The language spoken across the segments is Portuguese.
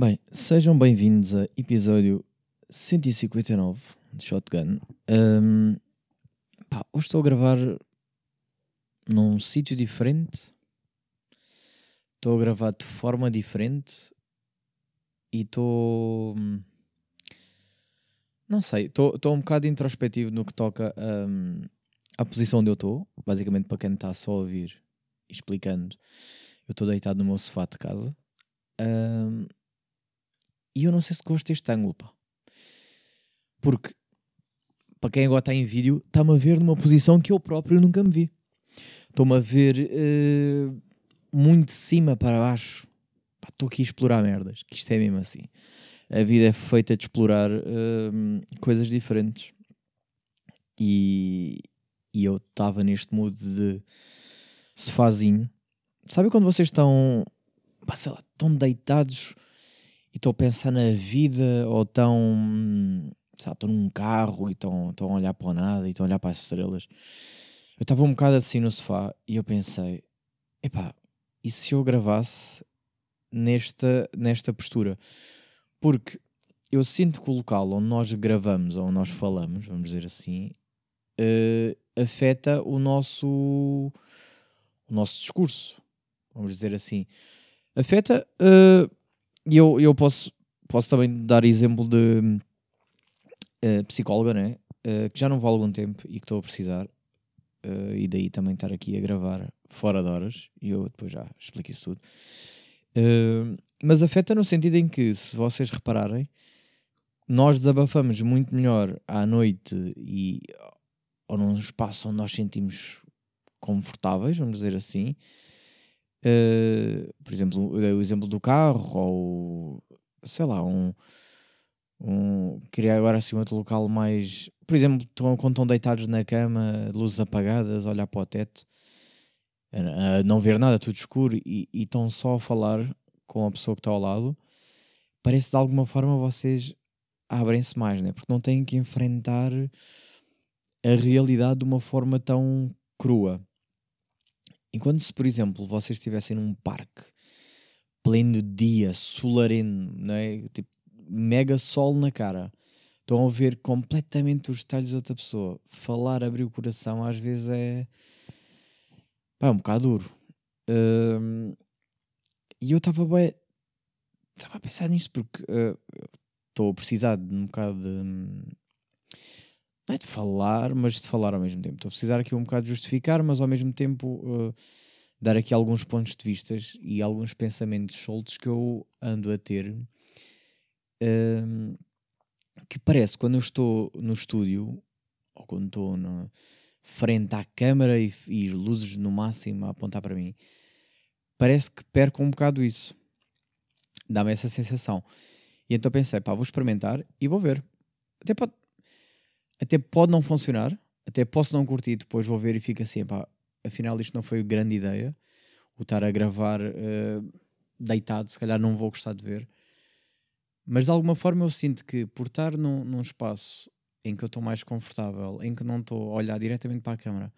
Bem, sejam bem-vindos a episódio 159 de Shotgun. Um, pá, hoje estou a gravar num sítio diferente, estou a gravar de forma diferente e estou. Não sei, estou um bocado introspectivo no que toca um, à posição onde eu estou. Basicamente, para quem está só a ouvir, explicando, eu estou deitado no meu sofá de casa. Um, e eu não sei se gosto deste ângulo, pá. Porque, para quem agora está em vídeo, está-me a ver numa posição que eu próprio nunca me vi. Estou-me a ver uh, muito de cima para baixo. Estou aqui a explorar merdas, que isto é mesmo assim. A vida é feita de explorar uh, coisas diferentes. E, e eu estava neste mood de sofazinho. Sabe quando vocês estão, pá, sei lá, estão deitados e estão a pensar na vida ou estão, estão num carro e estão, a olhar para o nada e estão a olhar para as estrelas. Eu estava um bocado assim no sofá e eu pensei, epá, e se eu gravasse nesta, nesta postura? Porque eu sinto que o local onde nós gravamos onde nós falamos, vamos dizer assim, uh, afeta o nosso, o nosso discurso, vamos dizer assim. Afeta uh, e eu, eu posso, posso também dar exemplo de uh, psicóloga, né? Uh, que já não vou há algum tempo e que estou a precisar. Uh, e daí também estar aqui a gravar fora de horas. E eu depois já explico isso tudo. mas afeta no sentido em que, se vocês repararem, nós desabafamos muito melhor à noite e ou num espaço onde nós sentimos confortáveis, vamos dizer assim, Uh, por exemplo, o exemplo do carro, ou sei lá, um, um queria agora assim outro local mais, por exemplo, quando estão deitados na cama, luzes apagadas, olhar para o teto, não ver nada, tudo escuro, e, e estão só a falar com a pessoa que está ao lado, parece de alguma forma vocês abrem-se mais, né? porque não têm que enfrentar a realidade de uma forma tão crua. Enquanto se, por exemplo, vocês estivessem num parque pleno dia, solareno, não é? Tipo, mega sol na cara, estão a ver completamente os detalhes da outra pessoa. Falar, abrir o coração, às vezes é. Pá, é um bocado duro. Um, e eu estava bem. Estava a pensar nisto porque estou uh, a precisar de um bocado de não é de falar, mas de falar ao mesmo tempo. Estou a precisar aqui um bocado justificar, mas ao mesmo tempo uh, dar aqui alguns pontos de vista e alguns pensamentos soltos que eu ando a ter. Uh, que parece quando eu estou no estúdio ou quando estou no, frente à câmara e, e luzes no máximo a apontar para mim, parece que perco um bocado isso. Dá-me essa sensação. E então pensei, pá, vou experimentar e vou ver. Até pode, até pode não funcionar, até posso não curtir, depois vou ver e fico assim, pá, afinal isto não foi grande ideia, o estar a gravar uh, deitado, se calhar não vou gostar de ver. Mas de alguma forma eu sinto que por estar num, num espaço em que eu estou mais confortável, em que não estou a olhar diretamente para a câmera,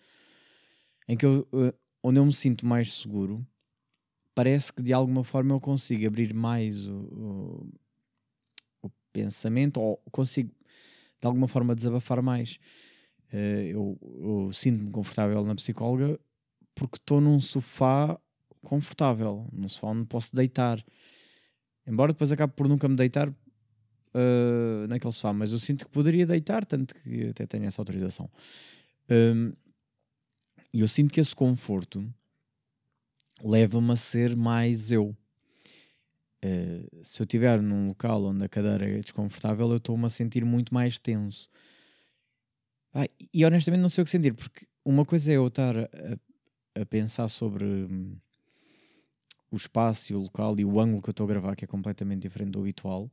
em que eu, uh, onde eu me sinto mais seguro, parece que de alguma forma eu consigo abrir mais o, o, o pensamento, ou consigo de alguma forma desabafar mais. Uh, eu, eu sinto-me confortável na psicóloga porque estou num sofá confortável, num sofá onde posso deitar. Embora depois acabe por nunca me deitar uh, naquele sofá, mas eu sinto que poderia deitar, tanto que até tenho essa autorização. Um, e eu sinto que esse conforto leva-me a ser mais eu. Uh, se eu estiver num local onde a cadeira é desconfortável, eu estou-me a sentir muito mais tenso. Ah, e honestamente não sei o que sentir, porque uma coisa é eu estar a, a pensar sobre hum, o espaço e o local e o ângulo que eu estou a gravar, que é completamente diferente do habitual.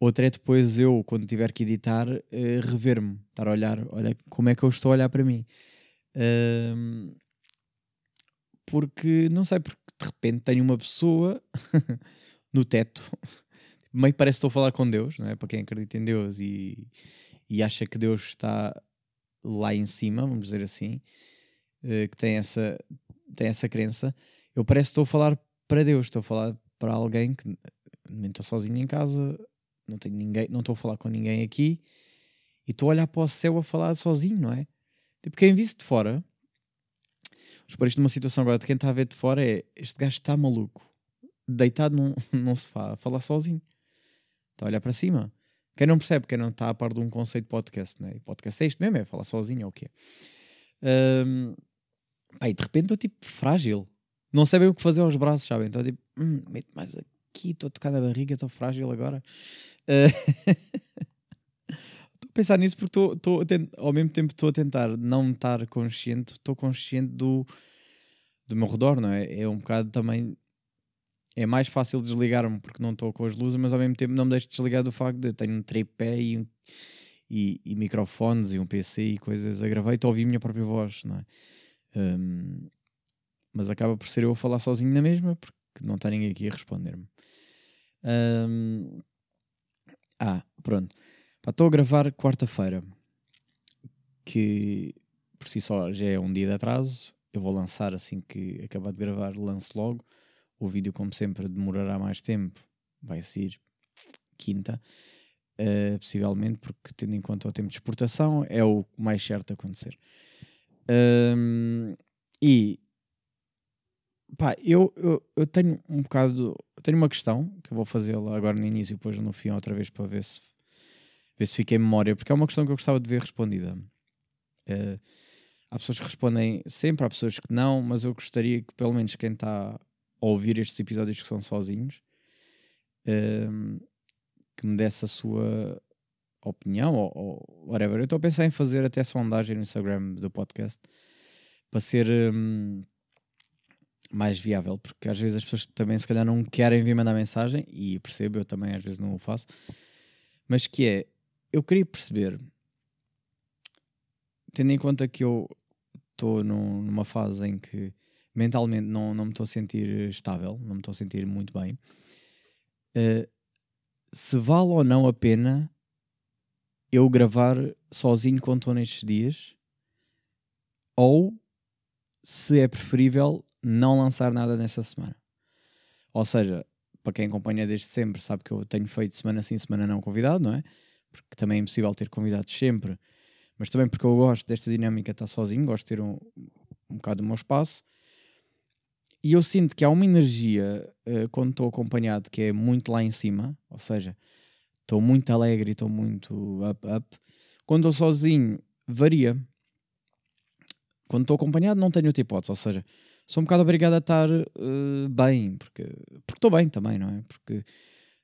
Outra é depois eu, quando tiver que editar, uh, rever-me, estar a olhar, olha como é que eu estou a olhar para mim. Uh, porque, não sei, porque de repente tenho uma pessoa no teto, meio parece que estou a falar com Deus, não é? Para quem acredita em Deus e, e acha que Deus está lá em cima, vamos dizer assim, uh, que tem essa, tem essa crença, eu parece que estou a falar para Deus, estou a falar para alguém que estou sozinho em casa, não tenho ninguém, não estou a falar com ninguém aqui e estou a olhar para o céu a falar sozinho, não é? Tipo, quem visse de fora, vamos pôr isto numa situação agora de quem está a ver de fora é este gajo está maluco, deitado num, num sofá, a falar sozinho, está a olhar para cima. Quem não percebe, quem não está a par de um conceito de podcast, né? podcast é isto mesmo, é falar sozinho ou o quê? E de repente estou tipo frágil, não sei bem o que fazer aos braços, sabem? Estou tipo, hum, mais aqui, estou a tocar na barriga, estou frágil agora. Uh... Pensar nisso porque estou, ao mesmo tempo estou a tentar não estar consciente, estou consciente do, do meu redor, não é? É um bocado também. É mais fácil desligar-me porque não estou com as luzes, mas ao mesmo tempo não me deixo desligar do facto de tenho um tripé e, e, e microfones e um PC e coisas a gravar e estou a ouvir a minha própria voz, não é? Um, mas acaba por ser eu a falar sozinho na mesma porque não está ninguém aqui a responder-me. Um, ah, pronto. Estou a gravar quarta-feira, que por si só já é um dia de atraso. Eu vou lançar assim que acabar de gravar, lanço logo. O vídeo, como sempre, demorará mais tempo. Vai ser quinta, uh, possivelmente, porque tendo em conta o tempo de exportação, é o mais certo a acontecer. Um, e pá, eu, eu, eu, tenho um bocado. Tenho uma questão que eu vou fazê-la agora no início e depois no fim outra vez para ver se ver se fica em memória, porque é uma questão que eu gostava de ver respondida. Uh, há pessoas que respondem sempre, há pessoas que não, mas eu gostaria que pelo menos quem está a ouvir estes episódios que são sozinhos uh, que me desse a sua opinião ou, ou whatever. Eu estou a pensar em fazer até sondagem no Instagram do podcast para ser um, mais viável, porque às vezes as pessoas também se calhar não querem vir mandar mensagem e percebo, eu também às vezes não o faço, mas que é eu queria perceber, tendo em conta que eu estou numa fase em que mentalmente não, não me estou a sentir estável, não me estou a sentir muito bem, uh, se vale ou não a pena eu gravar sozinho quando estou nestes dias, ou se é preferível não lançar nada nessa semana. Ou seja, para quem acompanha desde sempre, sabe que eu tenho feito semana sim, semana não convidado, não é? Porque também é impossível ter convidados sempre, mas também porque eu gosto desta dinâmica de estar sozinho, gosto de ter um, um bocado do meu espaço. E eu sinto que há uma energia uh, quando estou acompanhado que é muito lá em cima, ou seja, estou muito alegre e estou muito up, up. Quando estou sozinho, varia. Quando estou acompanhado, não tenho outra hipótese, ou seja, sou um bocado obrigado a estar uh, bem, porque estou bem também, não é? Porque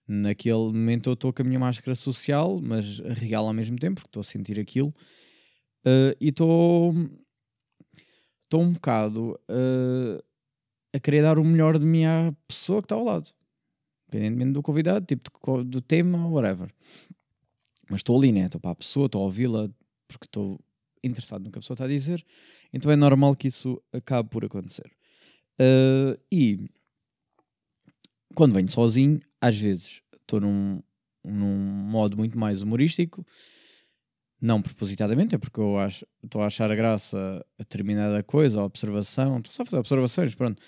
naquele momento eu estou com a minha máscara social, mas real ao mesmo tempo, porque estou a sentir aquilo. Uh, e estou estou um bocado uh, a querer dar o melhor de mim à pessoa que está ao lado, independentemente do convidado, tipo do, do tema, whatever. Mas estou ali, né? Estou para a pessoa, estou a ouvi-la porque estou interessado no que a pessoa está a dizer, então é normal que isso acabe por acontecer. Uh, e quando venho sozinho, às vezes estou num, num modo muito mais humorístico, não propositadamente, é porque eu estou a achar a graça a determinada coisa, a observação, estou só a fazer observações, pronto,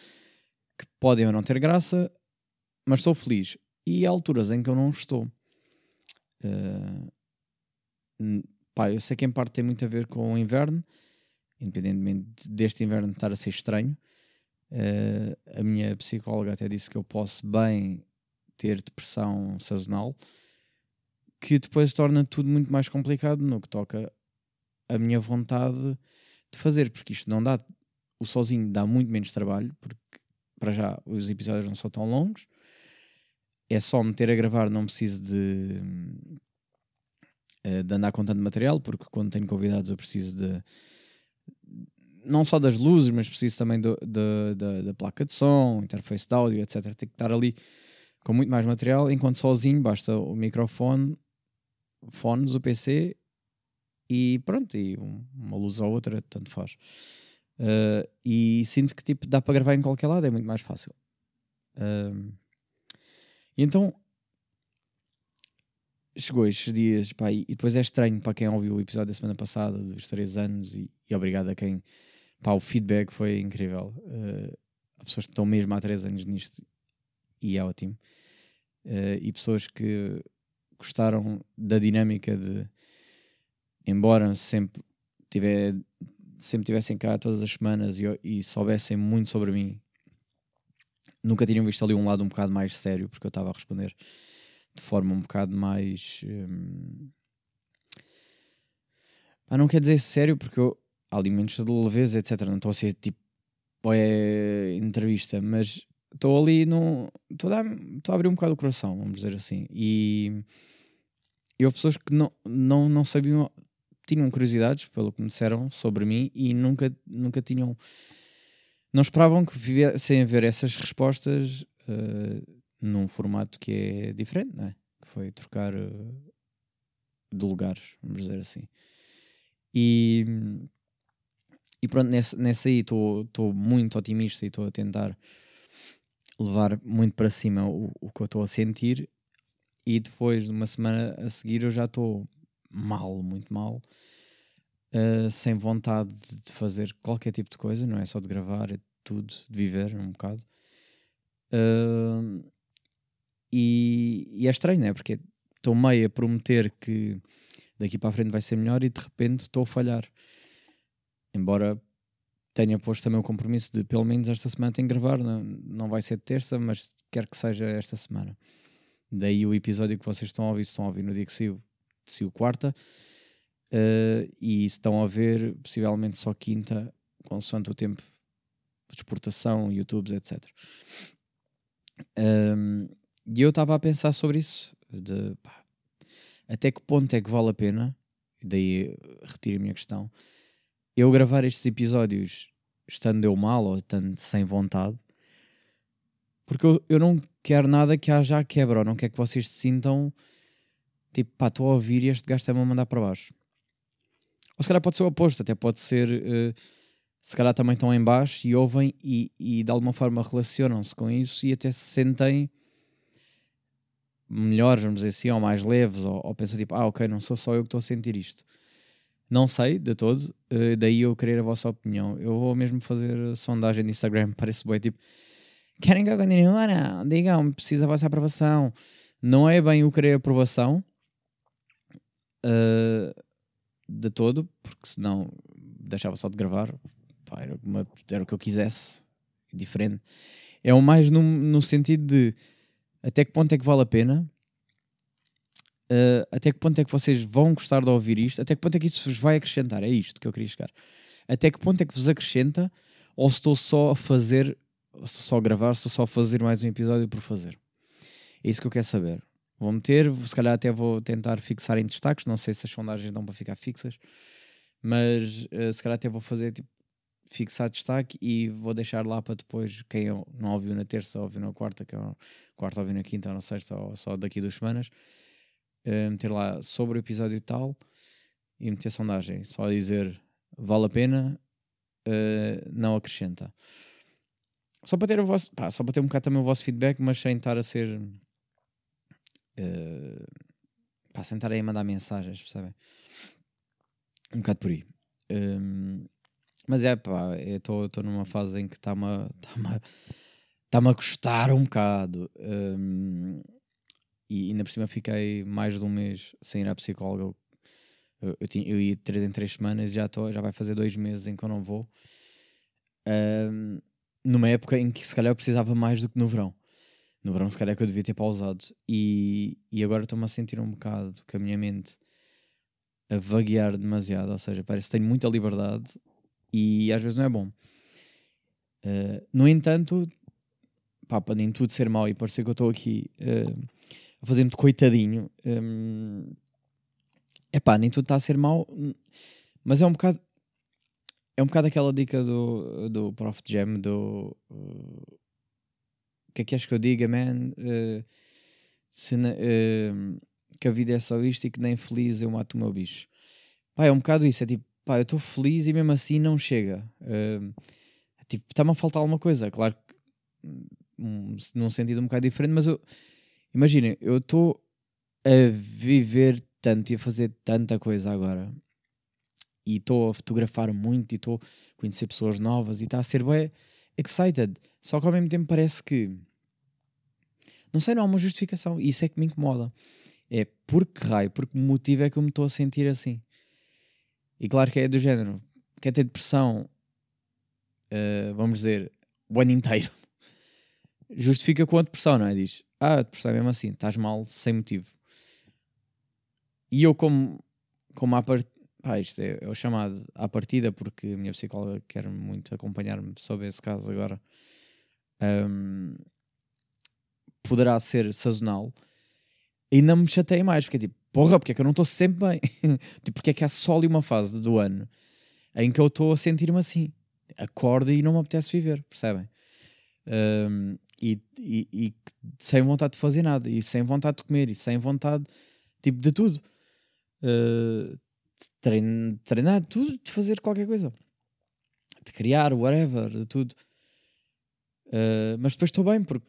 que podem ou não ter graça, mas estou feliz. E há alturas em que eu não estou. Uh, pá, eu sei que em parte tem muito a ver com o inverno, independentemente deste inverno estar a ser estranho. Uh, a minha psicóloga até disse que eu posso bem ter depressão sazonal, que depois torna tudo muito mais complicado no que toca a minha vontade de fazer, porque isto não dá, o sozinho dá muito menos trabalho, porque para já os episódios não são tão longos, é só meter a gravar, não preciso de, eh, de andar com tanto material, porque quando tenho convidados eu preciso de não só das luzes, mas preciso também do, do, da, da placa de som, interface de áudio, etc. Tem que estar ali com muito mais material, enquanto sozinho basta o microfone, fones, o PC e pronto, e uma luz ou outra, tanto faz. Uh, e sinto que tipo, dá para gravar em qualquer lado, é muito mais fácil. Uh, então chegou estes dias pá, e depois é estranho para quem ouviu o episódio da semana passada dos 3 anos e, e obrigado a quem pá, o feedback foi incrível. Uh, há pessoas que estão mesmo há 3 anos nisto e é ótimo. uh, e pessoas que gostaram da dinâmica de, embora sempre, tiver, sempre tivessem cá todas as semanas e, e soubessem muito sobre mim, nunca tinham visto ali um lado um bocado mais sério, porque eu estava a responder de forma um bocado mais. Hum... Ah, não quer dizer sério, porque eu, há alimentos de leveza, etc. Não estou a ser tipo é entrevista, mas estou ali no. Estou a, a abrir um bocado o coração, vamos dizer assim. E eu pessoas que não, não, não sabiam, tinham curiosidades, pelo que me disseram, sobre mim e nunca, nunca tinham. Não esperavam que viessem a ver essas respostas uh, num formato que é diferente, não é? Que foi trocar uh, de lugares, vamos dizer assim. E, e pronto, nessa, nessa aí estou muito otimista e estou a tentar levar muito para cima o, o que eu estou a sentir. E depois de uma semana a seguir eu já estou mal, muito mal, uh, sem vontade de fazer qualquer tipo de coisa, não é só de gravar, é tudo, de viver um bocado. Uh, e, e, é estranho, não é? Porque estou meio a prometer que daqui para a frente vai ser melhor e de repente estou a falhar. Embora tenha posto também o compromisso de pelo menos esta semana tem que gravar, não, não vai ser de terça, mas quer que seja esta semana. Daí o episódio que vocês estão a ouvir, estão a ouvir no dia que saiu, saiu quarta, uh, e estão a ver possivelmente só quinta, consoante o tempo de exportação, YouTubes, etc. Um, e eu estava a pensar sobre isso, de pá, até que ponto é que vale a pena, daí repetir a minha questão, eu gravar estes episódios estando eu mal ou estando sem vontade, porque eu, eu não quero nada que haja a quebra, ou não quero que vocês se sintam tipo, pá, estou a ouvir e este gajo está-me a mandar para baixo. Ou se calhar pode ser o oposto, até pode ser, uh, se calhar também estão em baixo e ouvem e, e de alguma forma relacionam-se com isso e até se sentem melhores, vamos dizer assim, ou mais leves, ou, ou pensam tipo, ah, ok, não sou só eu que estou a sentir isto. Não sei de todo, uh, daí eu querer a vossa opinião. Eu vou mesmo fazer sondagem de Instagram, parece bem tipo, querem que eu continue? Não, digam, precisa da vossa aprovação. Não é bem o querer aprovação uh, de todo, porque senão deixava só de gravar, Pá, era, uma, era, o que eu quisesse, diferente. É o mais no, no sentido de até que ponto é que vale a pena, uh, até que ponto é que vocês vão gostar de ouvir isto, até que ponto é que isso vos vai acrescentar. É isto que eu queria chegar. Até que ponto é que vos acrescenta, ou estou só a fazer estou só a gravar, estou só a fazer mais um episódio por fazer. É isso que eu quero saber. Vou meter, se calhar até vou tentar fixar em destaques, não sei se as sondagens dão para ficar fixas, mas uh, se calhar até vou fazer tipo, fixar destaque e vou deixar lá para depois quem não ouviu na terça, ouviu na quarta, que é quarta ouviu na quinta ou na sexta ou só daqui duas semanas, uh, meter lá sobre o episódio tal e meter sondagem, só dizer vale a pena, uh, não acrescenta. Só para ter o vosso, pá, só para ter um bocado também o vosso feedback, mas sem estar a ser. Uh, pá, sem estar aí a mandar mensagens, percebem? Um bocado por aí. Um, mas é pá, estou numa fase em que está-me a, tá tá a custar um bocado. Um, e ainda por cima fiquei mais de um mês sem ir à psicóloga. Eu, eu, tinha, eu ia de 3 em 3 semanas e já, tô, já vai fazer dois meses em que eu não vou. Um, numa época em que se calhar eu precisava mais do que no verão. No verão, se calhar, é que eu devia ter pausado. E, e agora estou-me a sentir um bocado com a minha mente a vaguear demasiado. Ou seja, parece que tenho muita liberdade e às vezes não é bom. Uh, no entanto, pá, para nem tudo ser mau e parecer que eu estou aqui uh, a fazer-me de coitadinho, é pá, nem tudo está a ser mau, mas é um bocado é um bocado aquela dica do, do Prof. Jam do uh, o que é que és que eu diga, man? Uh, se, uh, que a vida é só isto e que nem feliz eu mato o meu bicho. Pá, é um bocado isso, é tipo, pá, eu estou feliz e mesmo assim não chega. Uh, tipo, está-me a faltar alguma coisa, claro que um, num sentido um bocado diferente, mas eu imaginem, eu estou a viver tanto e a fazer tanta coisa agora e estou a fotografar muito e estou a conhecer pessoas novas e está a ser bem excited. Só que ao mesmo tempo parece que Não sei, não há uma justificação. Isso é que me incomoda. É porque raio, porque motivo é que eu me estou a sentir assim. E claro que é do género. Quer ter depressão, uh, vamos dizer, o ano inteiro. Justifica com a depressão, não é? Diz, ah, a depressão é mesmo assim, estás mal sem motivo. E eu, como, como à part... ah, isto é, é, o chamado à partida, porque a minha psicóloga quer muito acompanhar-me sobre esse caso agora, um, poderá ser sazonal. Ainda me chatei mais, porque é tipo, porra, porque é que eu não estou sempre bem? tipo, porque é que há só ali uma fase do ano em que eu estou a sentir-me assim. Acordo e não me apetece viver, percebem? Um, e, e, e, sem vontade de fazer nada, e sem vontade de comer, e sem vontade, tipo, de tudo. Uh, de trein, treinar, tudo, de fazer qualquer coisa. De criar, whatever, de tudo. Uh, mas depois estou bem, porque,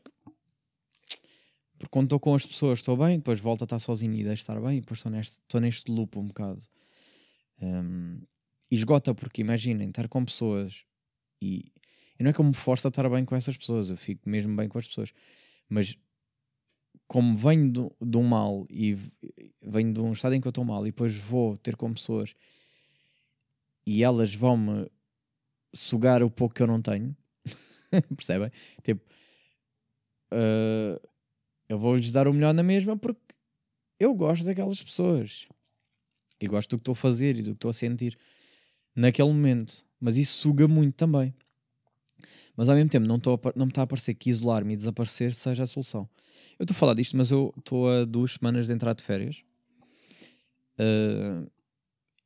porque quando estou com as pessoas estou bem, depois volto a estar sozinho e deixo de estar bem, e depois estou neste, neste loop um bocado. Um, e esgota, porque imaginem, estar com pessoas e, e não é como me força a estar bem com essas pessoas, eu fico mesmo bem com as pessoas, mas como venho de um mal e venho de um estado em que eu estou mal e depois vou ter com pessoas e elas vão-me sugar o pouco que eu não tenho, percebem? Tipo, uh, eu vou-lhes dar o melhor na mesma porque eu gosto daquelas pessoas e gosto do que estou a fazer e do que estou a sentir naquele momento, mas isso suga muito também. Mas ao mesmo tempo não, tô, não me está a parecer que isolar-me e desaparecer seja a solução. Eu estou a falar disto, mas eu estou a duas semanas de entrar de férias. Uh,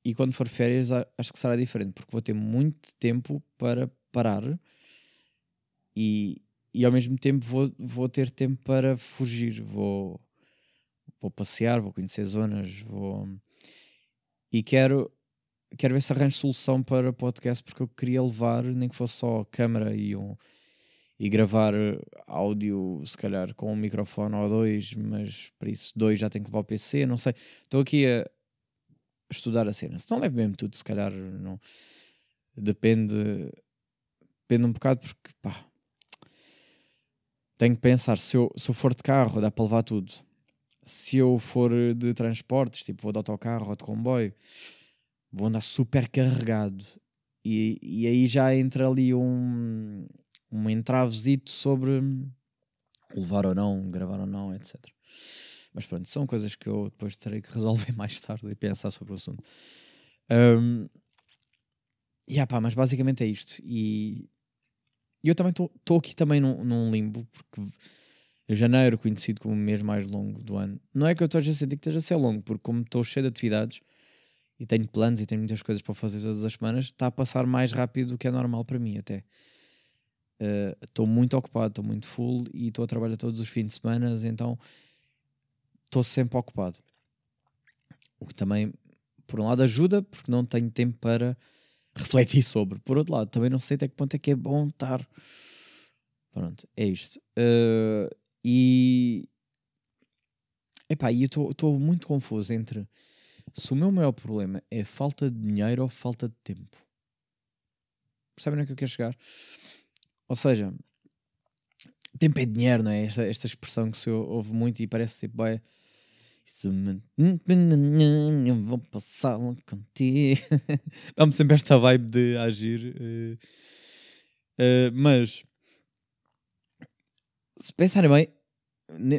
e quando for férias acho que será diferente, porque vou ter muito tempo para parar e, e ao mesmo tempo vou, vou ter tempo para fugir. Vou, vou passear, vou conhecer zonas, vou... E quero, quero ver se arranjo solução para podcast porque eu queria levar, nem que fosse só câmera e um e gravar áudio, se calhar com um microfone ou dois, mas para isso dois já tenho que levar o PC, não sei. Estou aqui a estudar a cena. Se não leve mesmo tudo, se calhar não. Depende. Depende um bocado porque pá. Tenho que pensar, se eu, se eu for de carro, dá para levar tudo. Se eu for de transportes, tipo vou de autocarro ou de comboio, vou andar super carregado. E, e aí já entra ali um, um entravesito sobre levar ou não, gravar ou não, etc. Mas pronto, são coisas que eu depois terei que resolver mais tarde e pensar sobre o assunto. Um, yeah, pá, mas basicamente é isto. E eu também estou aqui também num, num, limbo, porque janeiro, conhecido como o mês mais longo do ano, não é que eu esteja a sentir que esteja a ser longo, porque como estou cheio de atividades e tenho planos e tenho muitas coisas para fazer todas as semanas, está a passar mais rápido do que é normal para mim até. Estou uh, muito ocupado, estou muito full e estou a trabalhar todos os fins de semana, então estou sempre ocupado. O que também, por um lado, ajuda, porque não tenho tempo para refletir sobre. Por outro lado, também não sei até que ponto é que é bom estar. Pronto, é isto. Uh, e. Epá, e eu estou muito confuso entre se o meu maior problema é falta de dinheiro ou falta de tempo. Percebem onde é que eu quero chegar? Ou seja, tempo é dinheiro, não é? Esta, esta expressão que se ouve muito e parece tipo, é. Eu vou passar contigo. Dá-me sempre esta vibe de agir. Uh, uh, mas se pensarem bem,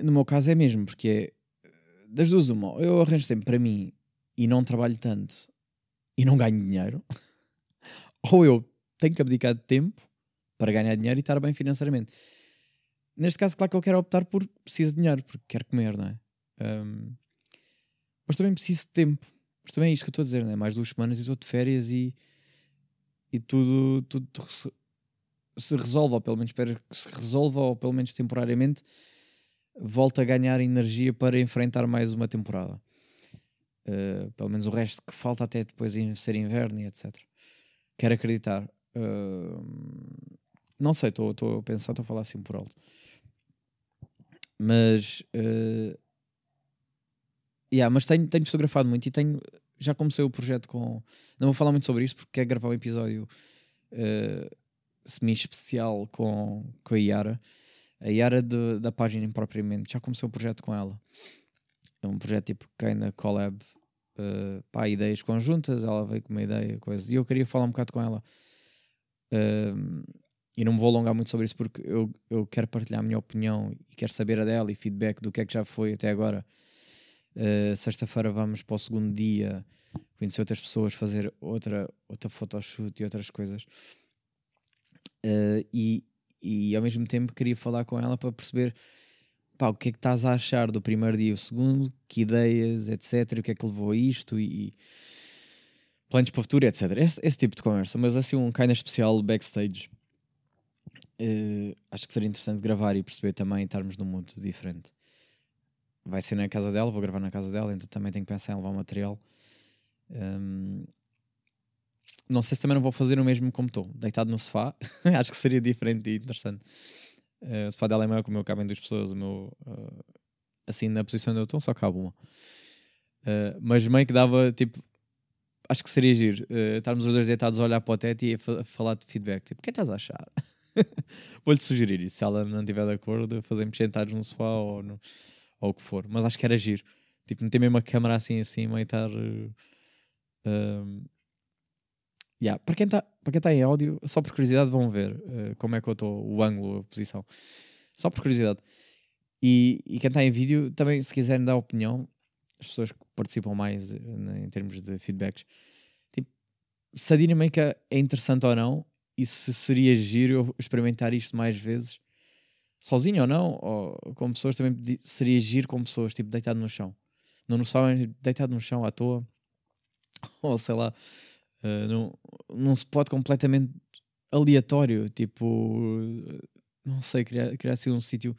no meu caso é mesmo, porque é das duas uma, eu arranjo tempo para mim e não trabalho tanto e não ganho dinheiro, ou eu tenho que abdicar de tempo para ganhar dinheiro e estar bem financeiramente. Neste caso, claro que eu quero optar por preciso de dinheiro, porque quero comer, não é? Um, mas também preciso de tempo. Mas também é isto que eu estou a dizer, não é? Mais duas semanas e estou de férias e, e tudo, tudo se resolve, ou pelo menos espero que se resolva, ou pelo menos temporariamente, volta a ganhar energia para enfrentar mais uma temporada. Uh, pelo menos o resto que falta até depois ser inverno e etc. Quero acreditar. Uh, não sei, estou a pensar, estou a falar assim por alto. Mas. Uh, yeah, mas tenho, tenho fotografado muito e tenho. Já comecei o projeto com. Não vou falar muito sobre isto porque quero gravar um episódio uh, semi-especial com, com a Yara. A Yara de, da página propriamente, já comecei um projeto com ela. É um projeto tipo ainda collab, uh, ideias conjuntas. Ela veio com uma ideia, coisa. E eu queria falar um bocado com ela. Uh, e não me vou alongar muito sobre isso porque eu, eu quero partilhar a minha opinião e quero saber a dela e feedback do que é que já foi até agora. Uh, Sexta-feira vamos para o segundo dia conhecer outras pessoas, fazer outra, outra photoshoot e outras coisas. Uh, e, e ao mesmo tempo queria falar com ela para perceber pá, o que é que estás a achar do primeiro dia e o segundo, que ideias, etc. O que é que levou a isto e, e planos para o futuro, etc. Esse, esse, tipo de conversa, mas assim um kind especial backstage. Uh, acho que seria interessante gravar e perceber também estarmos num mundo diferente. Vai ser na casa dela, vou gravar na casa dela, então também tenho que pensar em levar material. Um, não sei se também não vou fazer o mesmo como estou, deitado no sofá. Acho que seria diferente e interessante. Uh, dela é maior que o meu, cabem duas pessoas. O meu, uh, assim, na posição onde eu estou, só cabe uma. Uh, mas meio que dava tipo. Acho que seria giro uh, estarmos os dois deitados a olhar para o teto e a, falar de feedback. Tipo, o que é estás a achar? Vou-lhe sugerir isso. Se ela não estiver de acordo, fazemos sentados no sofá ou, no, ou o que for. Mas acho que era giro. Tipo, meter mesmo uma câmera assim em cima e estar. Uh, yeah. Para quem está tá em áudio, só por curiosidade vão ver uh, como é que eu estou, o ângulo, a posição. Só por curiosidade. E, e quem está em vídeo, também se quiserem dar opinião, as pessoas que participam mais né, em termos de feedbacks, tipo, se a dinâmica é interessante ou não, e se seria giro eu experimentar isto mais vezes, sozinho ou não, ou com pessoas, também seria giro com pessoas, tipo, deitado no chão. Não no sabem, deitado no chão à toa, ou sei lá, uh, num, num spot completamente aleatório, tipo, não sei, criar, criar assim um sítio,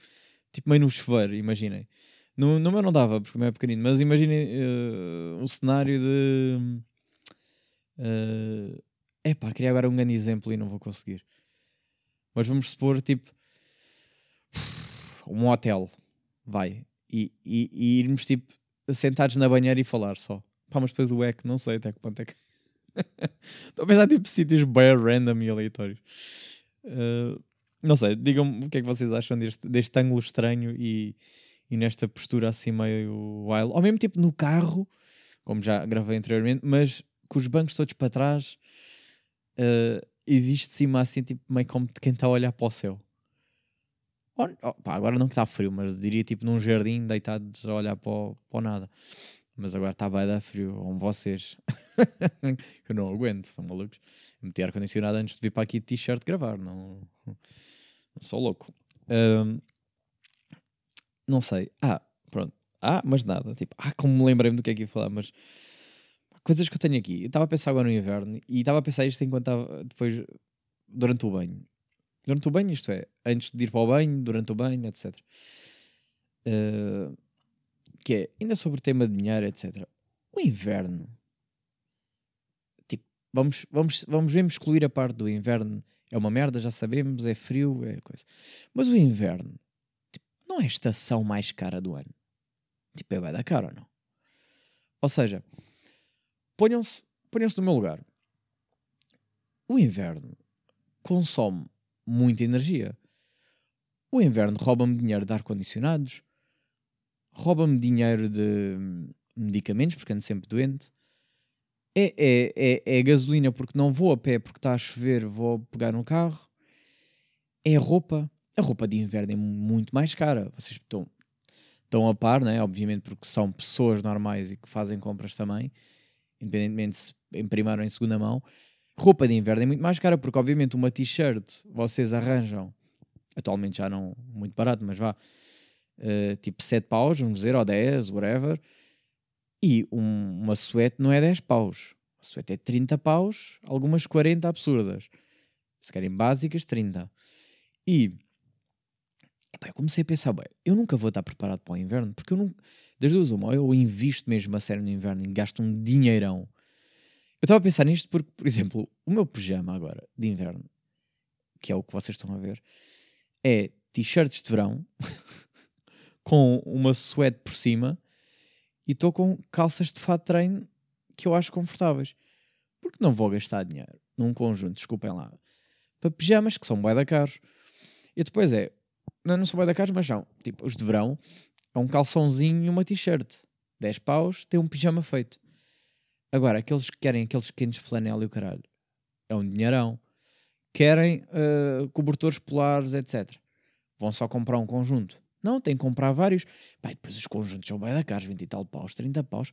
tipo meio no chuveiro, imaginem. No, no meu não dava, porque o meu é pequenino, mas imaginem uh, um cenário de. Uh, epá, queria agora um grande exemplo e não vou conseguir. Mas vamos supor, tipo, um hotel, vai, e, e, e irmos, tipo, sentados na banheira e falar só. Pá, mas depois o EC, não sei até que ponto é que. Estou a pensar tipo sítios bem random e aleatórios. Uh, não sei, digam-me o que é que vocês acham deste, deste ângulo estranho e, e nesta postura assim meio wild. Ou mesmo tipo no carro, como já gravei anteriormente, mas com os bancos todos para trás uh, e visto de cima assim, tipo meio como de quem está a olhar para o céu. Oh, agora não que está frio, mas diria tipo num jardim deitados a olhar para o, para o nada. Mas agora está bem dar frio, ou vocês. eu não aguento, estão malucos. Eu meti ar-condicionado antes de vir para aqui de t-shirt gravar, não... sou louco. Um, não sei. Ah, pronto. Ah, mas nada. Tipo, ah, como me lembrei-me do que é que ia falar, mas coisas que eu tenho aqui. Eu estava a pensar agora no inverno e estava a pensar isto enquanto estava depois, durante o banho. Durante o banho, isto é, antes de ir para o banho, durante o banho, etc. Uh, que é, ainda sobre o tema de dinheiro, etc. O inverno, tipo, vamos, vamos, vamos mesmo excluir a parte do inverno, é uma merda, já sabemos, é frio, é coisa. Mas o inverno, tipo, não é a estação mais cara do ano. Tipo, é vai dar cara ou não? Ou seja, ponham-se ponham no meu lugar. O inverno consome muita energia. O inverno rouba-me dinheiro de ar-condicionados, rouba-me dinheiro de medicamentos, porque ando sempre doente. É, é, é, é gasolina porque não vou a pé porque está a chover, vou pegar um carro. É roupa. A roupa de inverno é muito mais cara. Vocês estão, estão a par, né? obviamente, porque são pessoas normais e que fazem compras também, independentemente se em primeira ou em segunda mão. Roupa de inverno é muito mais cara porque, obviamente, uma t-shirt vocês arranjam, atualmente já não muito barato, mas vá, uh, tipo 7 paus, vamos dizer, ou 10, whatever. E um, uma suete não é 10 paus. A suete é 30 paus, algumas 40 absurdas. Se querem básicas, 30. E eu comecei a pensar, bem, eu nunca vou estar preparado para o inverno, porque eu não. Das duas, uma, eu invisto mesmo a sério no inverno e gasto um dinheirão. Eu estava a pensar nisto porque, por exemplo, o meu pijama agora de inverno, que é o que vocês estão a ver, é t-shirts de verão com uma suede por cima e estou com calças de fato de treino que eu acho confortáveis. Porque não vou gastar dinheiro num conjunto, desculpem lá, para pijamas que são bué da caros. E depois é, não, não são bem da caros, mas são. Tipo, os de verão é um calçãozinho e uma t-shirt. 10 paus, tem um pijama feito. Agora, aqueles que querem aqueles pequenos flanela e o caralho, é um dinheirão. Querem uh, cobertores polares, etc. Vão só comprar um conjunto. Não, tem que comprar vários. Pá, depois os conjuntos são bem da caros, 20 e tal paus, 30 paus.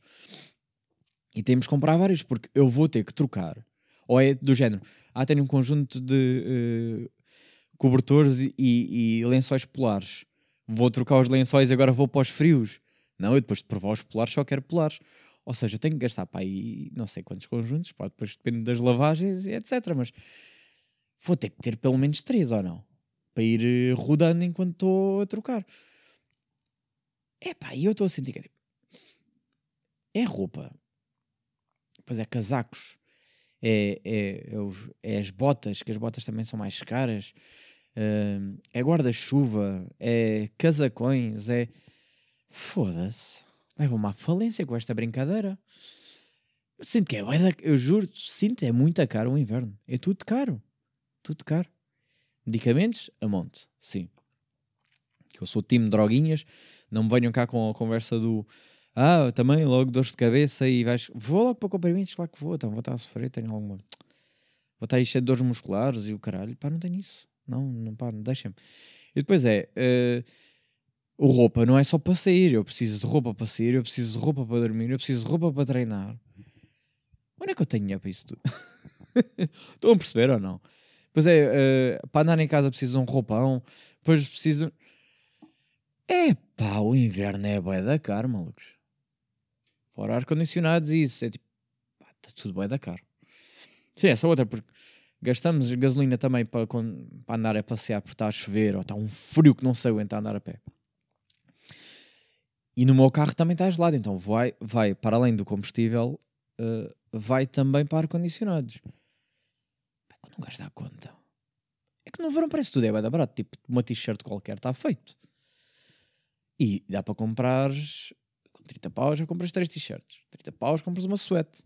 E temos que comprar vários, porque eu vou ter que trocar. Ou é do género, ah, tenho um conjunto de uh, cobertores e, e, lençóis polares. Vou trocar os lençóis e agora vou para os frios. Não, eu depois de provar os polares só quero polares. Ou seja, tenho que gastar para aí não sei quantos conjuntos, pá, depois depende das lavagens etc. Mas vou ter que ter pelo menos três ou não? Para ir eh, rodando enquanto estou a trocar. É pá, e eu estou a sentir que é, tipo, é roupa, depois é casacos, é, é, é, é, as botas, que as botas também são mais caras, é guarda-chuva, é casacões, é. Foda-se. Leva-me à falência com esta brincadeira. Eu sinto que é. Eu juro, sinto, é muito caro o inverno. É tudo caro. Tudo caro. Medicamentos, a monte, sim. Eu sou time droguinhas, não me venham cá com a conversa do ah, também logo dores de cabeça e vais. Vou logo para comprimidos, claro que vou, então vou estar a sofrer, tenho alguma. Vou estar aí cheio de dores musculares e o caralho. Pá, não tenho isso. Não, não, pá, deixem-me. E depois é. Uh, roupa não é só para sair. Eu preciso de roupa para sair, eu preciso de roupa para dormir, eu preciso de roupa para treinar. Onde é que eu tenho dinheiro para isso tudo? Estão a perceber ou não? Pois é, uh, para andar em casa preciso de um roupão, depois preciso. É pá, o inverno é boa da caro, malucos. Fora ar-condicionados e isso. É tipo, pá, está tudo bem da caro. Sim, essa outra, porque gastamos gasolina também para, para andar a passear porque está a chover ou está um frio que não se aguenta andar a pé. E no meu carro também está gelado, então vai, vai para além do combustível, uh, vai também para ar-condicionados. Um gajo dá conta. É que no verão parece tudo é bem barato, tipo uma t-shirt qualquer está feito. E dá para comprar com 30 paus já compras 3 t-shirts. 30 paus compras uma suéte.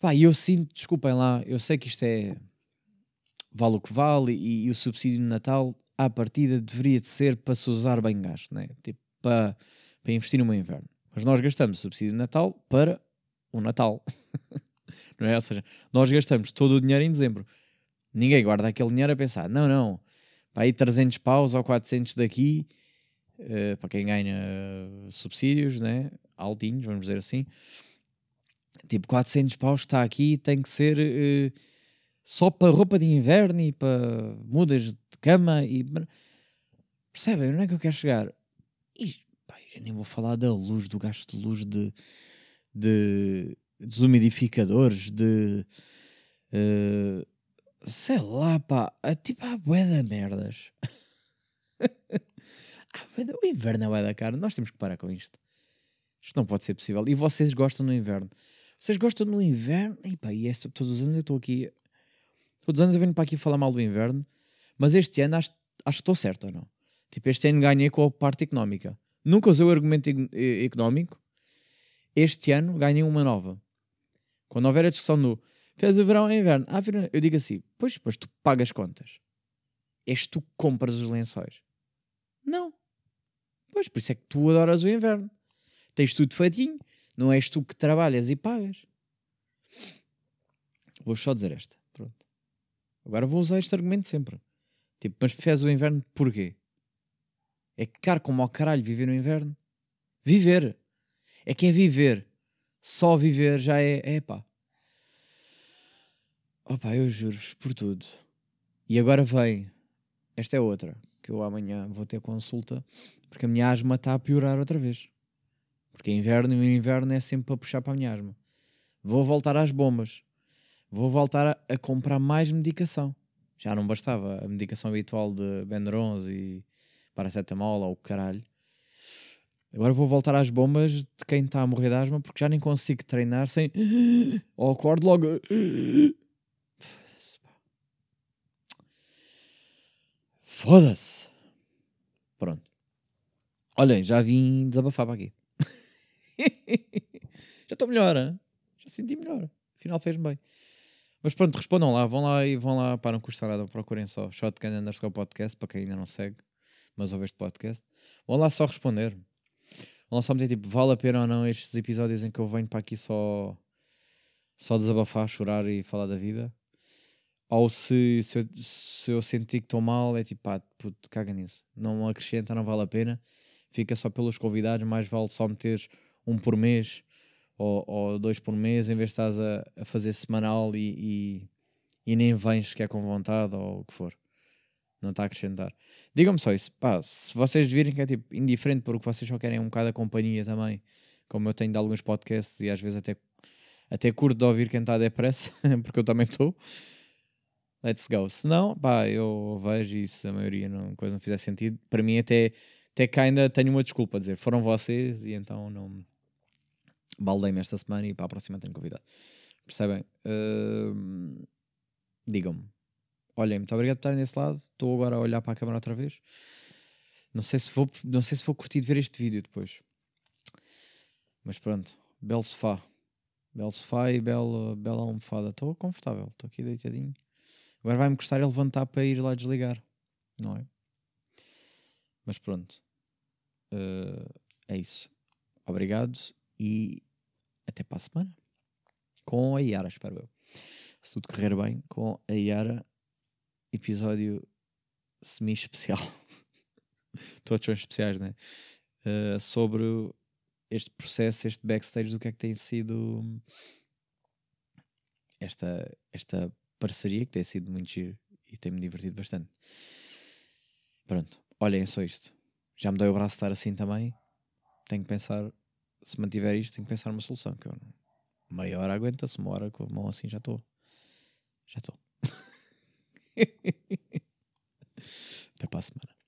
Pá, e eu sinto, desculpem lá, eu sei que isto é vale o que vale e, e o subsídio de Natal à partida deveria de ser para se usar bem gasto, né? tipo para, para investir no meu inverno. Mas nós gastamos subsídio de Natal para o Natal, não é? Ou seja, nós gastamos todo o dinheiro em dezembro. Ninguém guarda aquele dinheiro a pensar, não, não, para aí 300 paus ou 400 daqui uh, para quem ganha subsídios, né? altinhos, vamos dizer assim. Tipo, 400 paus está aqui, tem que ser uh, só para roupa de inverno e para mudas de cama e... Percebem? Onde é que eu quero chegar? E, pá, já nem vou falar da luz, do gasto de luz de, de desumidificadores, de... Uh, sei lá, pá, tipo, há bué de merdas. O inverno é vai da cara. Nós temos que parar com isto. Isto não pode ser possível. E vocês gostam no inverno. Vocês gostam no inverno? E pá, e esta, todos os anos eu estou aqui. Todos os anos eu venho para aqui falar mal do inverno. Mas este ano acho, acho que estou certo ou não? Tipo, este ano ganhei com a parte económica. Nunca usei o argumento económico. Este ano ganhei uma nova. Quando houver a discussão do fez o verão ou inverno, ah, eu digo assim: pois, pois tu pagas contas. És tu que compras os lençóis. Não. Pois, por isso é que tu adoras o inverno. Tens tudo feitinho, não és tu que trabalhas e pagas. Vou só dizer esta. Pronto. Agora vou usar este argumento sempre. Tipo, mas preferes o inverno porquê? É que caro como ao caralho viver no inverno. Viver. É que é viver. Só viver já é, é pá. Opa, eu juro por tudo. E agora vem. Esta é outra que eu amanhã vou ter consulta, porque a minha asma está a piorar outra vez. Porque é inverno e o inverno é sempre para puxar para a minha asma. Vou voltar às bombas. Vou voltar a, a comprar mais medicação. Já não bastava a medicação habitual de Benuron e paracetamol ou o caralho. Agora vou voltar às bombas de quem está a morrer de asma porque já nem consigo treinar sem. Ou acordo logo. Foda-se. Pronto. Olhem, já vim desabafar para aqui. já estou melhor, hein? já senti melhor. Afinal fez-me bem. Mas pronto, respondam lá, vão lá e vão lá, para não custar nada, procurem só Shotgun underscore podcast, para quem ainda não segue, mas ouve este podcast. Vão lá só responder. Lá só meter tipo, vale a pena ou não estes episódios em que eu venho para aqui só, só desabafar, chorar e falar da vida. Ou se, se, eu, se eu sentir que estou mal, é tipo, pá, puto, caga nisso. Não acrescenta, não vale a pena. Fica só pelos convidados, mais vale só meter um por mês ou, ou dois por mês, em vez de estás a, a fazer semanal e, e, e, nem vens que é com vontade ou o que for. Não está a acrescentar. Digam-me só isso. Pá, se vocês virem que é tipo indiferente porque vocês só querem um bocado a companhia também, como eu tenho de alguns podcasts e às vezes até, até curto de ouvir quem está depressa, porque eu também estou. Let's go. Se não, pá, eu vejo se a maioria não, coisa não fizer sentido, para mim até, até que ainda tenho uma desculpa a dizer. Foram vocês e então não baldei-me esta semana e para a próxima tenho convidado. Percebem? Uh, Digam-me. Olhem, muito obrigado por estarem desse lado. Estou agora a olhar para a câmera outra vez. Não sei se vou, não sei se vou curtir ver este vídeo depois. Mas pronto, belo sofá. Belo sofá e bela, bela almofada. Estou confortável, estou aqui deitadinho. Agora vai-me custar levantar para ir lá desligar, não é? Mas pronto, uh, é isso. Obrigado e até para a semana. Com a Yara, espero eu. Se tudo correr bem, com a Yara, episódio semi-especial. Todos são especiais, né? Uh, sobre este processo, este backstage, do que é que tem sido esta, esta parceria que tem sido muito giro e tem-me divertido bastante. Pronto, olhem só isto. Já me dei o braço estar assim também. Tenho que pensar se mantiver isto, tenho que pensar numa solução. Que eu, meia hora aguenta-se, uma hora com a mão assim já estou. Já estou. Até para a semana.